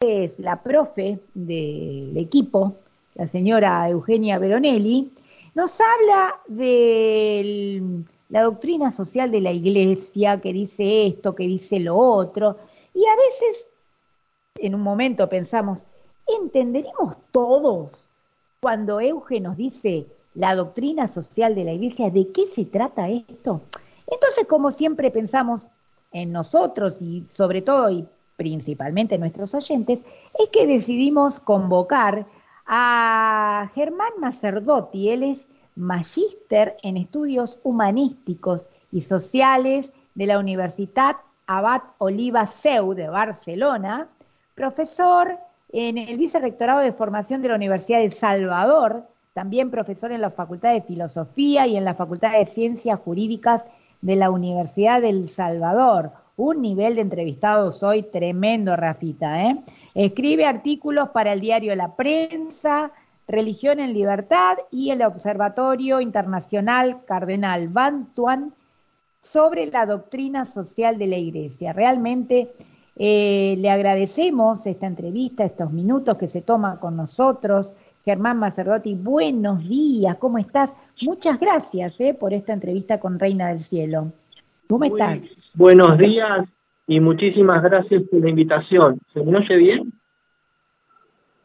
es la profe del equipo, la señora Eugenia Veronelli, nos habla de la doctrina social de la iglesia, que dice esto, que dice lo otro, y a veces en un momento pensamos, ¿entenderemos todos cuando Euge nos dice la doctrina social de la iglesia, de qué se trata esto? Entonces, como siempre pensamos en nosotros y sobre todo y principalmente en nuestros oyentes, es que decidimos convocar a Germán Macerdotti. Él es magíster en estudios humanísticos y sociales de la Universidad Abad Oliva Seu de Barcelona, profesor en el Vicerrectorado de Formación de la Universidad de Salvador, también profesor en la Facultad de Filosofía y en la Facultad de Ciencias Jurídicas de la Universidad del Salvador. Un nivel de entrevistados hoy tremendo, Rafita. ¿eh? Escribe artículos para el diario La Prensa, Religión en Libertad y el Observatorio Internacional Cardenal Bantuan sobre la doctrina social de la Iglesia. Realmente eh, le agradecemos esta entrevista, estos minutos que se toma con nosotros. Germán Macerdotti, buenos días, ¿cómo estás? Muchas gracias eh, por esta entrevista con Reina del Cielo. ¿Cómo estás? Buenos días y muchísimas gracias por la invitación. ¿Se me oye bien?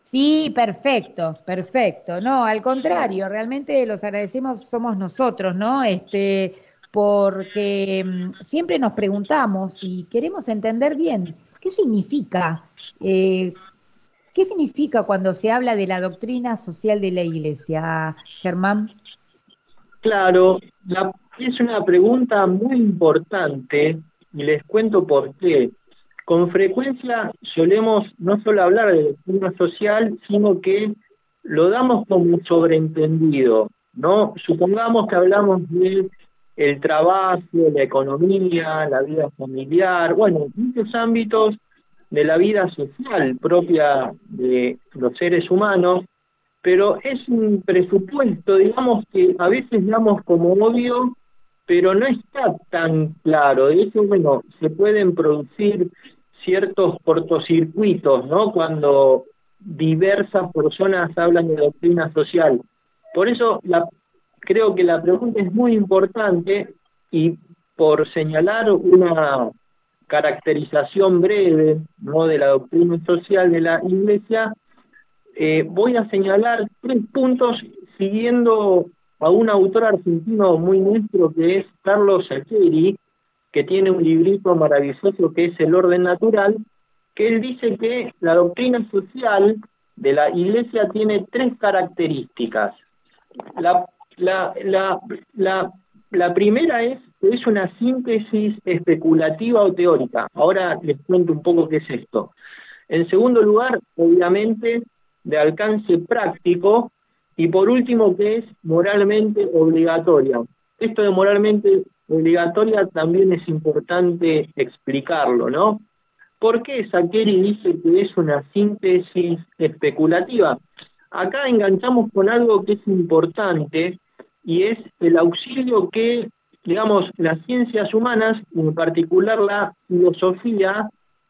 Sí, perfecto, perfecto. No, al contrario, realmente los agradecemos somos nosotros, ¿no? Este, porque mm, siempre nos preguntamos y queremos entender bien qué significa, eh, qué significa cuando se habla de la doctrina social de la Iglesia, Germán. Claro, es una pregunta muy importante y les cuento por qué. Con frecuencia solemos no solo hablar de doctrina social, sino que lo damos como sobreentendido, ¿no? Supongamos que hablamos de el trabajo, la economía, la vida familiar, bueno, muchos ámbitos de la vida social propia de los seres humanos, pero es un presupuesto, digamos, que a veces damos como obvio, pero no está tan claro. Hecho, bueno, se pueden producir ciertos cortocircuitos, ¿no? Cuando diversas personas hablan de doctrina social. Por eso creo que la pregunta es muy importante y por señalar una caracterización breve ¿no? de la doctrina social de la Iglesia, eh, voy a señalar tres puntos siguiendo a un autor argentino muy nuestro que es Carlos Sacheri, que tiene un librito maravilloso que es El orden natural, que él dice que la doctrina social de la Iglesia tiene tres características. La la, la, la, primera es es una síntesis especulativa o teórica. Ahora les cuento un poco qué es esto. En segundo lugar, obviamente, de alcance práctico. Y por último, que es moralmente obligatoria. Esto de moralmente obligatoria también es importante explicarlo, ¿no? ¿Por qué Sakeri dice que es una síntesis especulativa? Acá enganchamos con algo que es importante y es el auxilio que, digamos, las ciencias humanas, en particular la filosofía,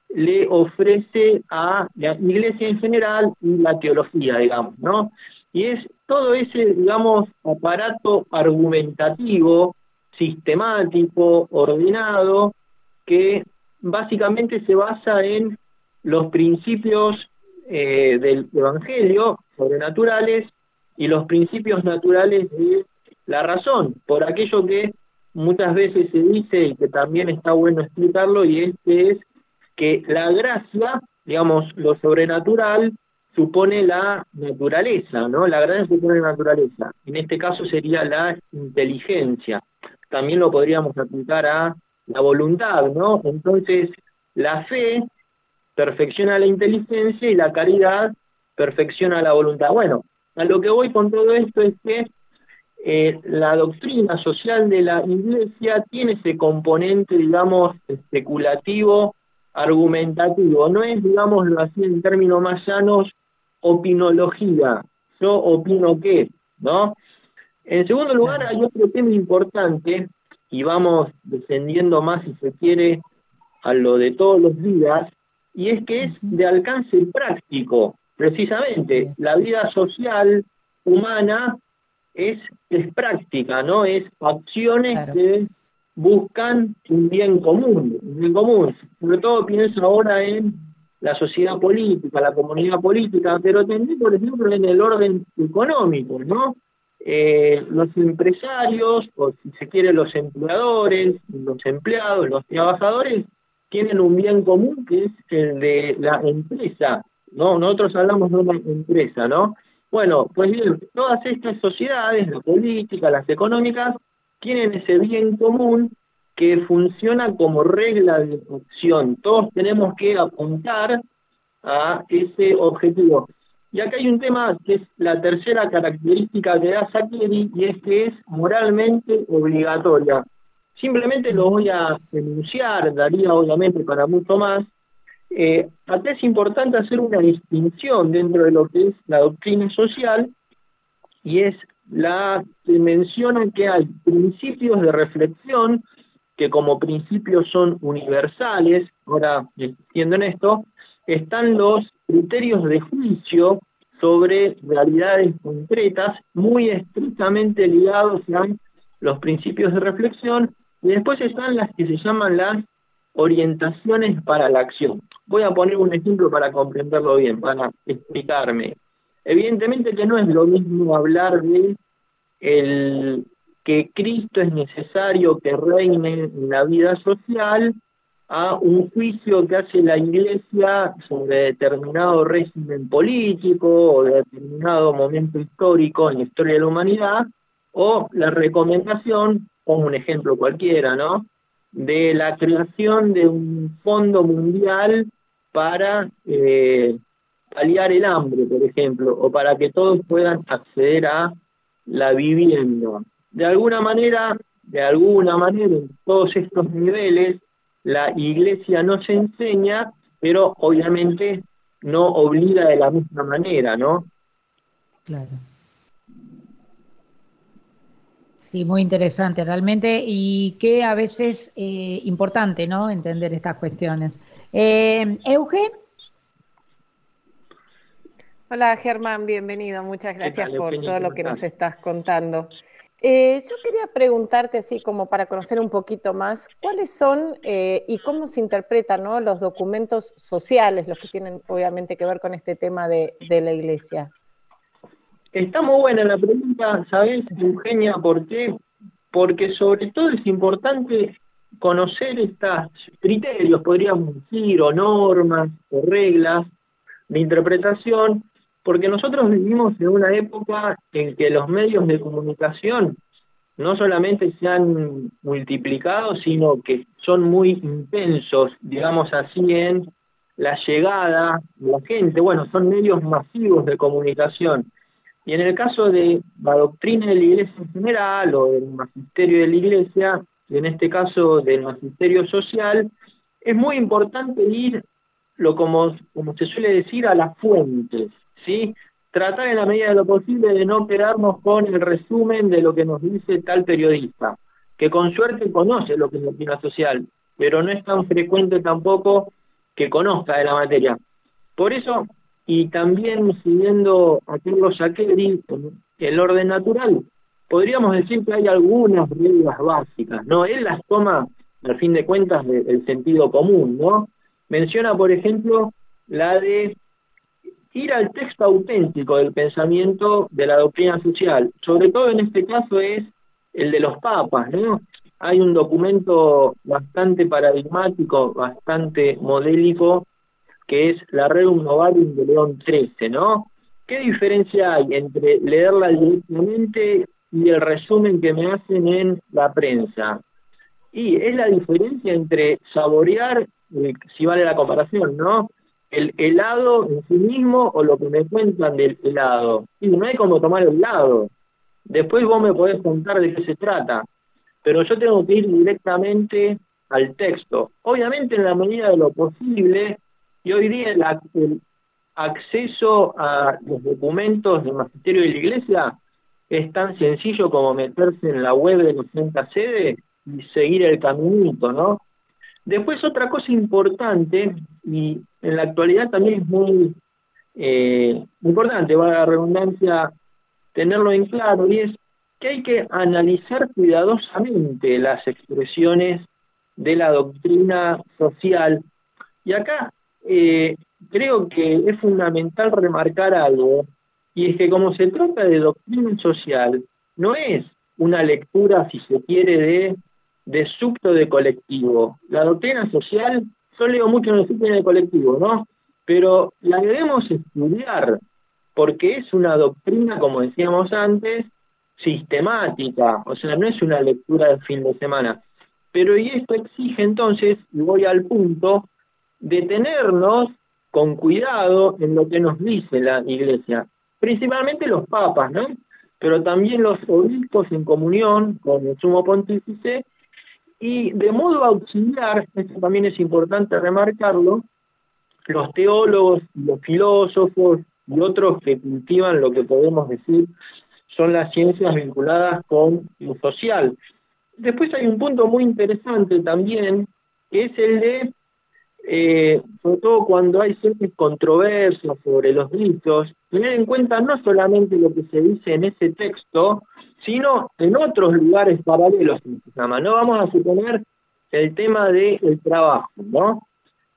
le ofrece a la iglesia en general y la teología, digamos, ¿no? Y es todo ese, digamos, aparato argumentativo, sistemático, ordenado, que básicamente se basa en los principios eh, del Evangelio sobrenaturales y los principios naturales de la razón, por aquello que muchas veces se dice y que también está bueno explicarlo, y este es que la gracia, digamos, lo sobrenatural, supone la naturaleza, ¿no? La gracia supone la naturaleza. En este caso sería la inteligencia. También lo podríamos aplicar a la voluntad, ¿no? Entonces, la fe perfecciona la inteligencia y la caridad perfecciona la voluntad. Bueno, a lo que voy con todo esto es que eh, la doctrina social de la Iglesia tiene ese componente, digamos, especulativo, argumentativo. No es, digámoslo así en términos más llanos, opinología. Yo opino qué, ¿no? En segundo lugar, hay otro tema importante, y vamos descendiendo más, si se quiere, a lo de todos los días, y es que es de alcance práctico, precisamente. La vida social humana es, es práctica, ¿no? Es acciones que buscan un bien común, un bien común. Sobre todo pienso ahora en la sociedad política, la comunidad política, pero también, por ejemplo, en el orden económico, ¿no? Eh, los empresarios, o si se quiere los empleadores, los empleados, los trabajadores, tienen un bien común que es el de la empresa, ¿no? Nosotros hablamos de una empresa, ¿no? Bueno, pues bien, todas estas sociedades, la política, las económicas, tienen ese bien común que funciona como regla de acción. Todos tenemos que apuntar a ese objetivo. Y acá hay un tema que es la tercera característica que da Sakeri y es que es moralmente obligatoria. Simplemente lo voy a denunciar, daría obviamente para mucho más. Eh, acá es importante hacer una distinción dentro de lo que es la doctrina social y es la que menciona que hay principios de reflexión que como principios son universales, ahora entiendo en esto, están los criterios de juicio sobre realidades concretas muy estrictamente ligados a los principios de reflexión y después están las que se llaman las orientaciones para la acción. Voy a poner un ejemplo para comprenderlo bien, para explicarme. Evidentemente que no es lo mismo hablar de el que Cristo es necesario que reine en la vida social a un juicio que hace la Iglesia sobre determinado régimen político o determinado momento histórico en la historia de la humanidad, o la recomendación, como un ejemplo cualquiera, ¿no? De la creación de un fondo mundial para eh, paliar el hambre, por ejemplo, o para que todos puedan acceder a la vivienda. De alguna manera, de alguna manera, en todos estos niveles, la iglesia no se enseña, pero obviamente no obliga de la misma manera, ¿no? Claro. Sí, muy interesante realmente y que a veces eh, importante, ¿no? Entender estas cuestiones. Eh, Euge. Hola Germán, bienvenido. Muchas gracias por todo lo que nos estás contando. Eh, yo quería preguntarte, así como para conocer un poquito más, ¿cuáles son eh, y cómo se interpretan los documentos sociales, los que tienen obviamente que ver con este tema de, la iglesia? Está muy buena la pregunta, ¿sabes, Eugenia? ¿Por qué? Porque sobre todo es importante conocer estos criterios, podríamos decir, o normas, o reglas de interpretación porque nosotros vivimos en una época en que los medios de comunicación no solamente se han multiplicado, sino que son muy intensos, digamos así, en la llegada de la gente. Bueno, son medios masivos de comunicación. Y en el caso de la doctrina de la Iglesia en general, o del magisterio de la Iglesia, en este caso del magisterio social, es muy importante ir, lo como, como se suele decir, a las fuentes. ¿Sí? Tratar en la medida de lo posible de no quedarnos con el resumen de lo que nos dice tal periodista, que con suerte conoce lo que es la opinión social, pero no es tan frecuente tampoco que conozca de la materia. Por eso, y también siguiendo a Carlos Aqueri, el orden natural, podríamos decir que hay algunas reglas básicas, ¿no? Él las toma, al fin de cuentas, del sentido común, ¿no? Menciona, por ejemplo, la de ir al texto auténtico del pensamiento de la doctrina social. Sobre todo en este caso es el de los papas, ¿no? Hay un documento bastante paradigmático, bastante modélico, que es la Rerum Novarium de León XIII, ¿no? ¿Qué diferencia hay entre leerla directamente y el resumen que me hacen en la prensa? Y es la diferencia entre saborear, eh, si vale la comparación, ¿no? El helado en sí mismo o lo que me cuentan del helado. No hay como tomar el helado. Después vos me podés contar de qué se trata, pero yo tengo que ir directamente al texto. Obviamente en la medida de lo posible, y hoy día el, el acceso a los documentos del magisterio de la iglesia es tan sencillo como meterse en la web de la Santa Sede y seguir el caminito, ¿no? Después otra cosa importante, y en la actualidad también es muy eh, importante, va la redundancia, tenerlo en claro, y es que hay que analizar cuidadosamente las expresiones de la doctrina social. Y acá eh, creo que es fundamental remarcar algo, y es que como se trata de doctrina social, no es una lectura, si se quiere, de, de subto de colectivo. La doctrina social, yo leo mucho en el subto de colectivo, ¿no? Pero la debemos estudiar, porque es una doctrina, como decíamos antes, sistemática, o sea, no es una lectura de fin de semana. Pero y esto exige entonces, y voy al punto, detenernos con cuidado en lo que nos dice la Iglesia, principalmente los papas, ¿no? Pero también los obispos en comunión con el sumo pontífice y de modo auxiliar, esto también es importante remarcarlo, los teólogos, los filósofos y otros que cultivan lo que podemos decir son las ciencias vinculadas con lo social. Después hay un punto muy interesante también, que es el de eh, sobre todo cuando hay ciertas controversias sobre los ritos, tener en cuenta no solamente lo que se dice en ese texto, sino en otros lugares paralelos No vamos a suponer el tema del trabajo, ¿no?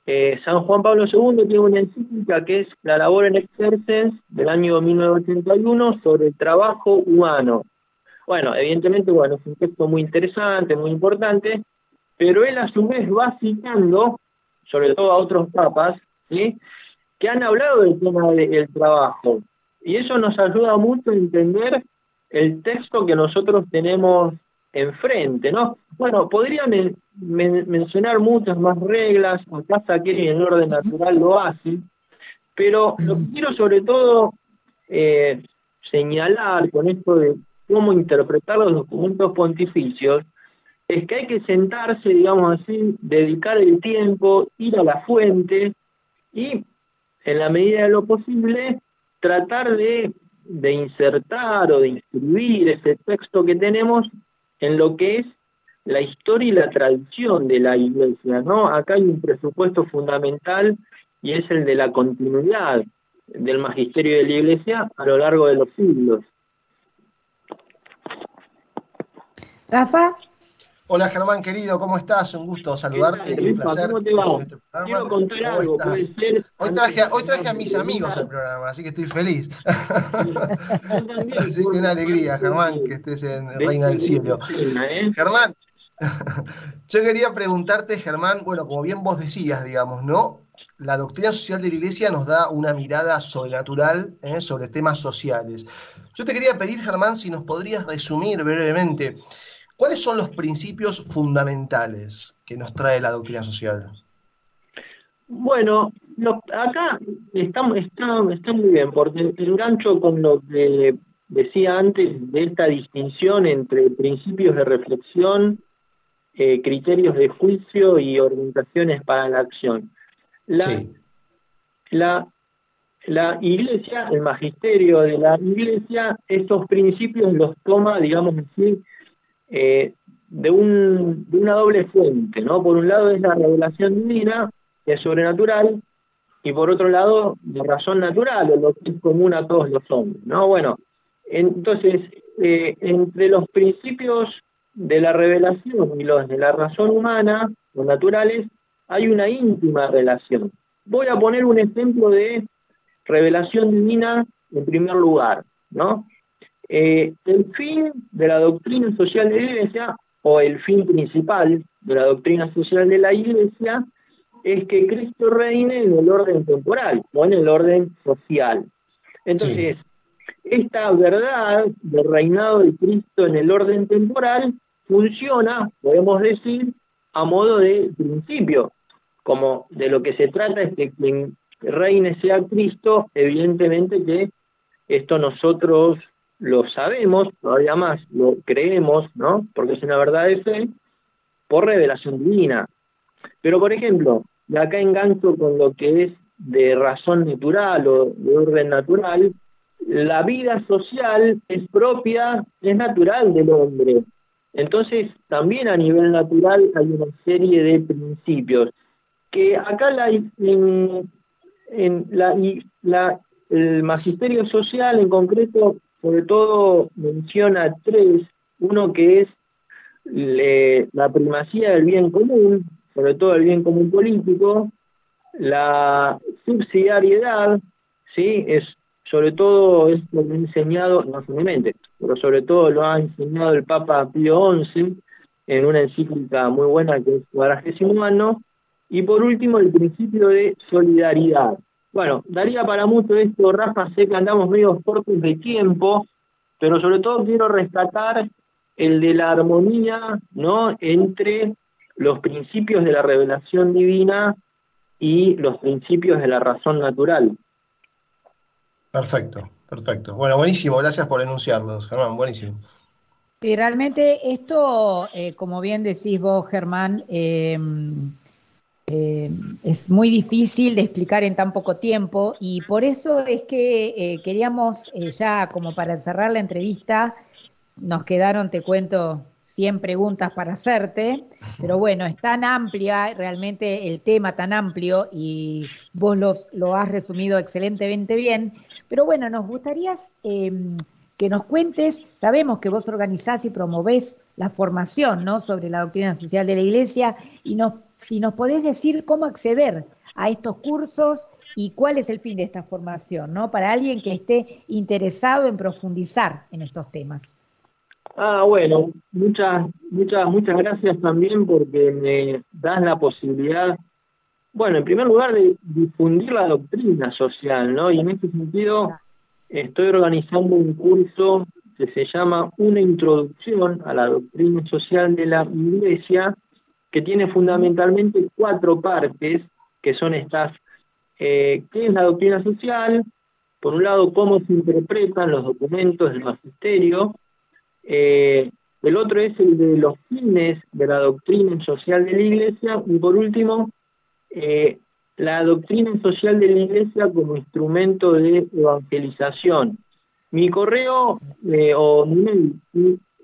Eh, San Juan Pablo II tiene una encíclica que es la labor en exercens del año 1981 sobre el trabajo humano. Bueno, evidentemente, bueno, es un texto muy interesante, muy importante, pero él a su vez va citando sobre todo a otros papas, ¿sí? Que han hablado del tema del trabajo. Y eso nos ayuda mucho a entender el texto que nosotros tenemos enfrente, ¿no? Bueno, podría mencionar muchas más reglas, acá saqué en el orden natural lo hace, pero lo que quiero sobre todo eh, señalar con esto de cómo interpretar los documentos pontificios es que hay que sentarse, digamos así, dedicar el tiempo, ir a la fuente y, en la medida de lo posible, tratar de, de insertar o de inscribir ese texto que tenemos en lo que es la historia y la tradición de la iglesia, ¿no? Acá hay un presupuesto fundamental y es el de la continuidad del magisterio de la iglesia a lo largo de los siglos. Rafa. Hola Germán, querido, ¿cómo estás? Un gusto saludarte. un placer. ¿Cómo te va? Este Quiero contar algo. Hoy traje, hoy traje a mis amigos al programa, así que estoy feliz. así que una alegría, Germán, que estés en Reina del Cielo. ¿eh? Germán, yo quería preguntarte, Germán, bueno, como bien vos decías, digamos, ¿no? La doctrina social de la Iglesia nos da una mirada sobrenatural ¿eh? sobre temas sociales. Yo te quería pedir, Germán, si nos podrías resumir brevemente ¿Cuáles son los principios fundamentales que nos trae la doctrina social? Bueno, acá está, está, muy bien, porque engancho con lo que decía antes de esta distinción entre principios de reflexión, eh, criterios de juicio y orientaciones para la acción. La, la, la iglesia, el magisterio de la iglesia, estos principios los toma, digamos así, eh, de, un, de una doble fuente, ¿no? Por un lado es la revelación divina, que es sobrenatural, y por otro lado, la razón natural, lo que es común a todos los hombres, ¿no? Bueno, entonces, eh, entre los principios de la revelación y los de la razón humana, los naturales, hay una íntima relación. Voy a poner un ejemplo de revelación divina en primer lugar, ¿no? Eh, el fin de la doctrina social de la Iglesia, o el fin principal de la doctrina social de la Iglesia, es que Cristo reine en el orden temporal o en el orden social. Entonces, esta verdad del reinado de Cristo en el orden temporal funciona, podemos decir, a modo de principio, como de lo que se trata es que quien reine sea Cristo, evidentemente que esto nosotros lo sabemos, todavía más, lo creemos, ¿no? Porque es una verdad de fe, por revelación divina. Pero, por ejemplo, de acá engancho con lo que es de razón natural o de orden natural, la vida social es propia, es natural del hombre. Entonces, también a nivel natural hay una serie de principios que acá la, en, la, la, el magisterio social en concreto, sobre todo, menciona tres. Uno que es la primacía del bien común, sobre todo el bien común político, la subsidiariedad, ¿sí? es sobre todo es lo que ha enseñado, no solamente, pero sobre todo lo ha enseñado el Papa Pío XI en una encíclica muy buena que es Cuadragésimo Año, y por último el principio de solidaridad. Bueno, daría para mucho esto, Rafa, sé que andamos medio cortos de tiempo, pero sobre todo quiero rescatar el de la armonía, ¿no? Entre los principios de la revelación divina y los principios de la razón natural. Perfecto, perfecto. Bueno, buenísimo, gracias por enunciarlos, Germán, buenísimo. Sí, realmente esto, eh, como bien decís vos, Germán, eh, eh, es muy difícil de explicar en tan poco tiempo y por eso es que queríamos ya como para cerrar la entrevista, nos quedaron, te cuento, 100 preguntas para hacerte, pero bueno, es tan amplia, realmente el tema tan amplio y vos los, lo has resumido excelentemente bien, pero bueno, nos gustaría em, que nos cuentes, sabemos que vos organizás y promovés la formación ¿no? sobre la doctrina social de la Iglesia y nos, si nos podés decir cómo acceder a estos cursos y cuál es el fin de esta formación, ¿no? Para alguien que esté interesado en profundizar en estos temas. Ah, bueno, muchas, muchas, muchas gracias también porque me das la posibilidad, bueno, en primer lugar de difundir la doctrina social, ¿no? Y en este sentido estoy organizando un curso que se llama Una introducción a la doctrina social de la Iglesia, que tiene fundamentalmente cuatro partes, que son estas, eh, ¿qué es la doctrina social? Por un lado, cómo se interpretan los documentos del magisterio, eh, el otro es el de los fines de la doctrina social de la Iglesia y por último, eh, la doctrina social de la Iglesia como instrumento de evangelización. Mi correo eh, o mi,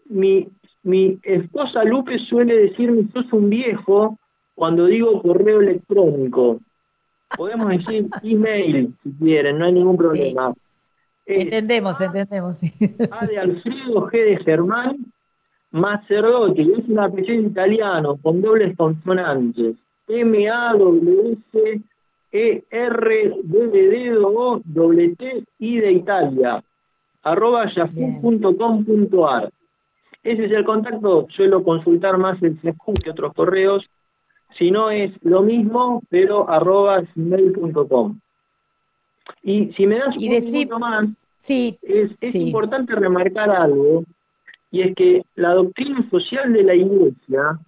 mi, mi esposa Lupe suele decirme, sos un viejo cuando digo correo electrónico. Podemos decir email si quieren, no hay ningún problema entendemos, entendemos. A de Alfredo G de Germán, Macerotti, es un apellido italiano con dobles consonantes. M A W S E R D de dedo O W T I de Italia arroba yahoo.com.ar ese es el contacto, suelo consultar más el Yahoo que otros correos, si no es lo mismo, pero arroba gmail.com. Y si me das un minuto más, sí, es, importante remarcar algo, y es que la doctrina social de la Iglesia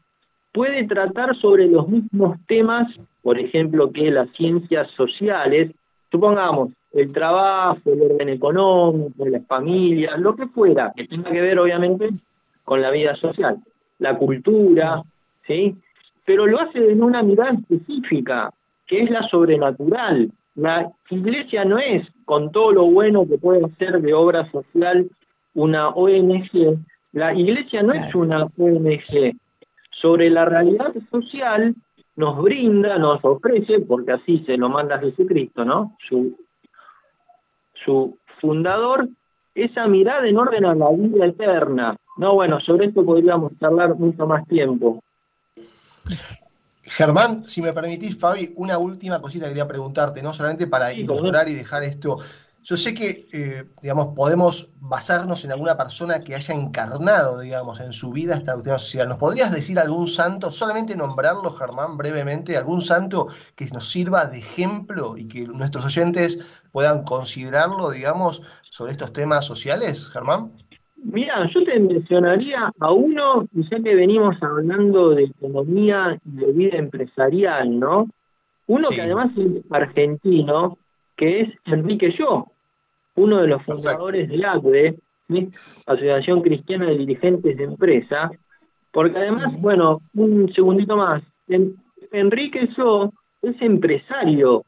puede tratar sobre los mismos temas, por ejemplo, que las ciencias sociales, supongamos, el trabajo, el orden económico, la familia, lo que fuera, que tenga que ver obviamente con la vida social, la cultura, ¿sí? Pero lo hace en una mirada específica, que es la sobrenatural, la iglesia no es, con todo lo bueno que puede ser de obra social, una ONG. La iglesia no es una ONG. Sobre la realidad social nos brinda, nos ofrece, porque así se lo manda Jesucristo, ¿no? Su, su fundador, esa mirada en orden a la vida eterna. No, bueno, sobre esto podríamos charlar mucho más tiempo. Germán, si me permitís, Fabi, una última cosita que quería preguntarte, no solamente para ilustrar y dejar esto. Yo sé que, eh, digamos, podemos basarnos en alguna persona que haya encarnado, digamos, en su vida esta doctrina social. ¿Nos podrías decir algún santo, solamente nombrarlo, Germán, brevemente, algún santo que nos sirva de ejemplo y que nuestros oyentes puedan considerarlo, digamos, sobre estos temas sociales, Germán? Mira, yo te mencionaría a uno, ya que venimos hablando de economía y de vida empresarial, ¿no? Uno que además es argentino, que es Enrique Yo, uno de los fundadores de ACDE, Asociación Cristiana de Dirigentes de Empresa, porque además, bueno, un segundito más, Enrique Yo es empresario,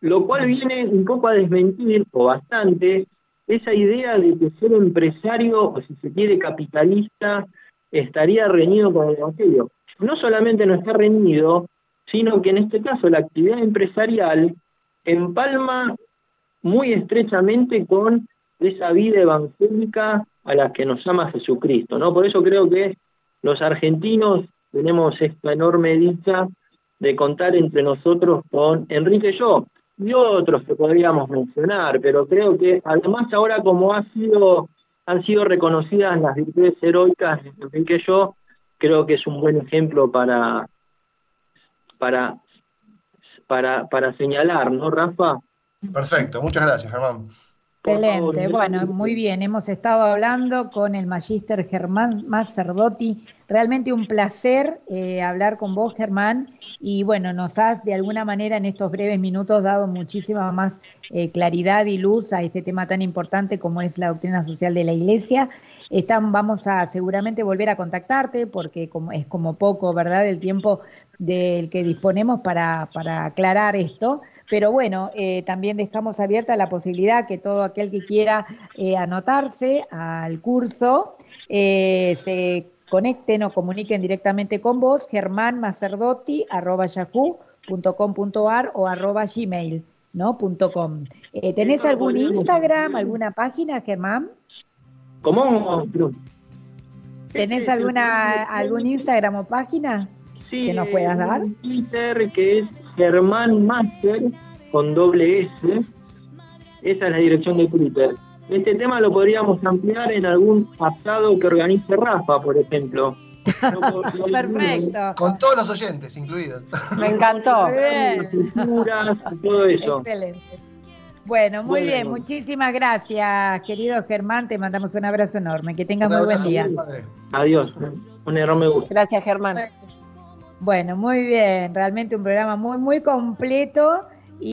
lo cual viene un poco a desmentir, o bastante, esa idea de que ser empresario, o si se quiere capitalista, estaría reñido con el Evangelio. No solamente no está reñido, sino que en este caso la actividad empresarial empalma muy estrechamente con esa vida evangélica a la que nos llama Jesucristo, ¿no? Por eso creo que los argentinos tenemos esta enorme dicha de contar entre nosotros con Enrique y yo, y otros que podríamos mencionar, pero creo que además ahora como han sido reconocidas las virtudes heroicas de Enrique y yo, creo que es un buen ejemplo para, para, para, para señalar, ¿no, Rafa? Perfecto, muchas gracias, Germán. Excelente, bueno, muy bien. Hemos estado hablando con el magíster Germán Macerdotti. Realmente un placer eh, hablar con vos, Germán. Y bueno, nos has de alguna manera en estos breves minutos dado muchísima más eh, claridad y luz a este tema tan importante como es la doctrina social de la Iglesia. Están, vamos a seguramente volver a contactarte porque como, es como poco, ¿verdad?, el tiempo del que disponemos para, para aclarar esto pero bueno, eh, también dejamos abierta la posibilidad que todo aquel que quiera eh, anotarse al curso eh, se conecten o comuniquen directamente con vos, germánmacerdotti.yahoo.com.ar o arroba gmail, ¿no? .com. ¿Tenés algún Instagram, alguna página, Germán? ¿Cómo? ¿Tenés alguna, algún Instagram o página que nos puedas dar? Twitter, que es Germán Master con doble S. Esa es la dirección de Twitter. Este tema lo podríamos ampliar en algún pasado que organice Rafa, por ejemplo. Perfecto. Con todos los oyentes incluidos. Me encantó. todo eso. Excelente. Bueno, muy bien, muchísimas gracias, querido Germán. Te mandamos un abrazo enorme. Que tengas muy buen día. Adiós. Un enorme gusto. Gracias, Germán. Bueno, muy bien, realmente un programa muy, muy completo